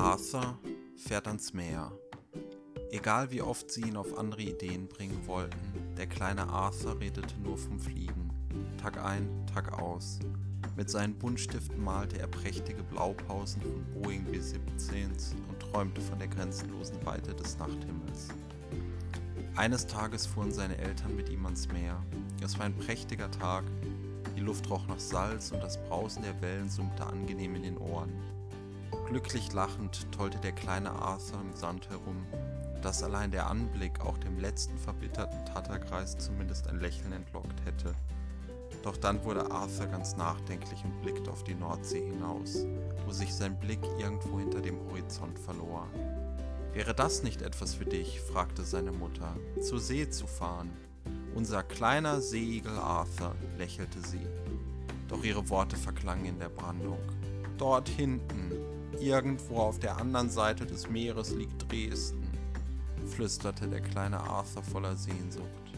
Arthur fährt ans Meer. Egal wie oft sie ihn auf andere Ideen bringen wollten, der kleine Arthur redete nur vom Fliegen. Tag ein, Tag aus. Mit seinen Buntstiften malte er prächtige Blaupausen von Boeing B-17s und träumte von der grenzenlosen Weite des Nachthimmels. Eines Tages fuhren seine Eltern mit ihm ans Meer. Es war ein prächtiger Tag. Die Luft roch nach Salz und das Brausen der Wellen summte angenehm in den Ohren. Glücklich lachend tollte der kleine Arthur im Sand herum, dass allein der Anblick auch dem letzten verbitterten Tatterkreis zumindest ein Lächeln entlockt hätte. Doch dann wurde Arthur ganz nachdenklich und blickte auf die Nordsee hinaus, wo sich sein Blick irgendwo hinter dem Horizont verlor. Wäre das nicht etwas für dich? fragte seine Mutter. Zur See zu fahren. Unser kleiner Seeigel Arthur, lächelte sie. Doch ihre Worte verklangen in der Brandung. Dort hinten, irgendwo auf der anderen Seite des Meeres liegt Dresden flüsterte der kleine Arthur voller Sehnsucht.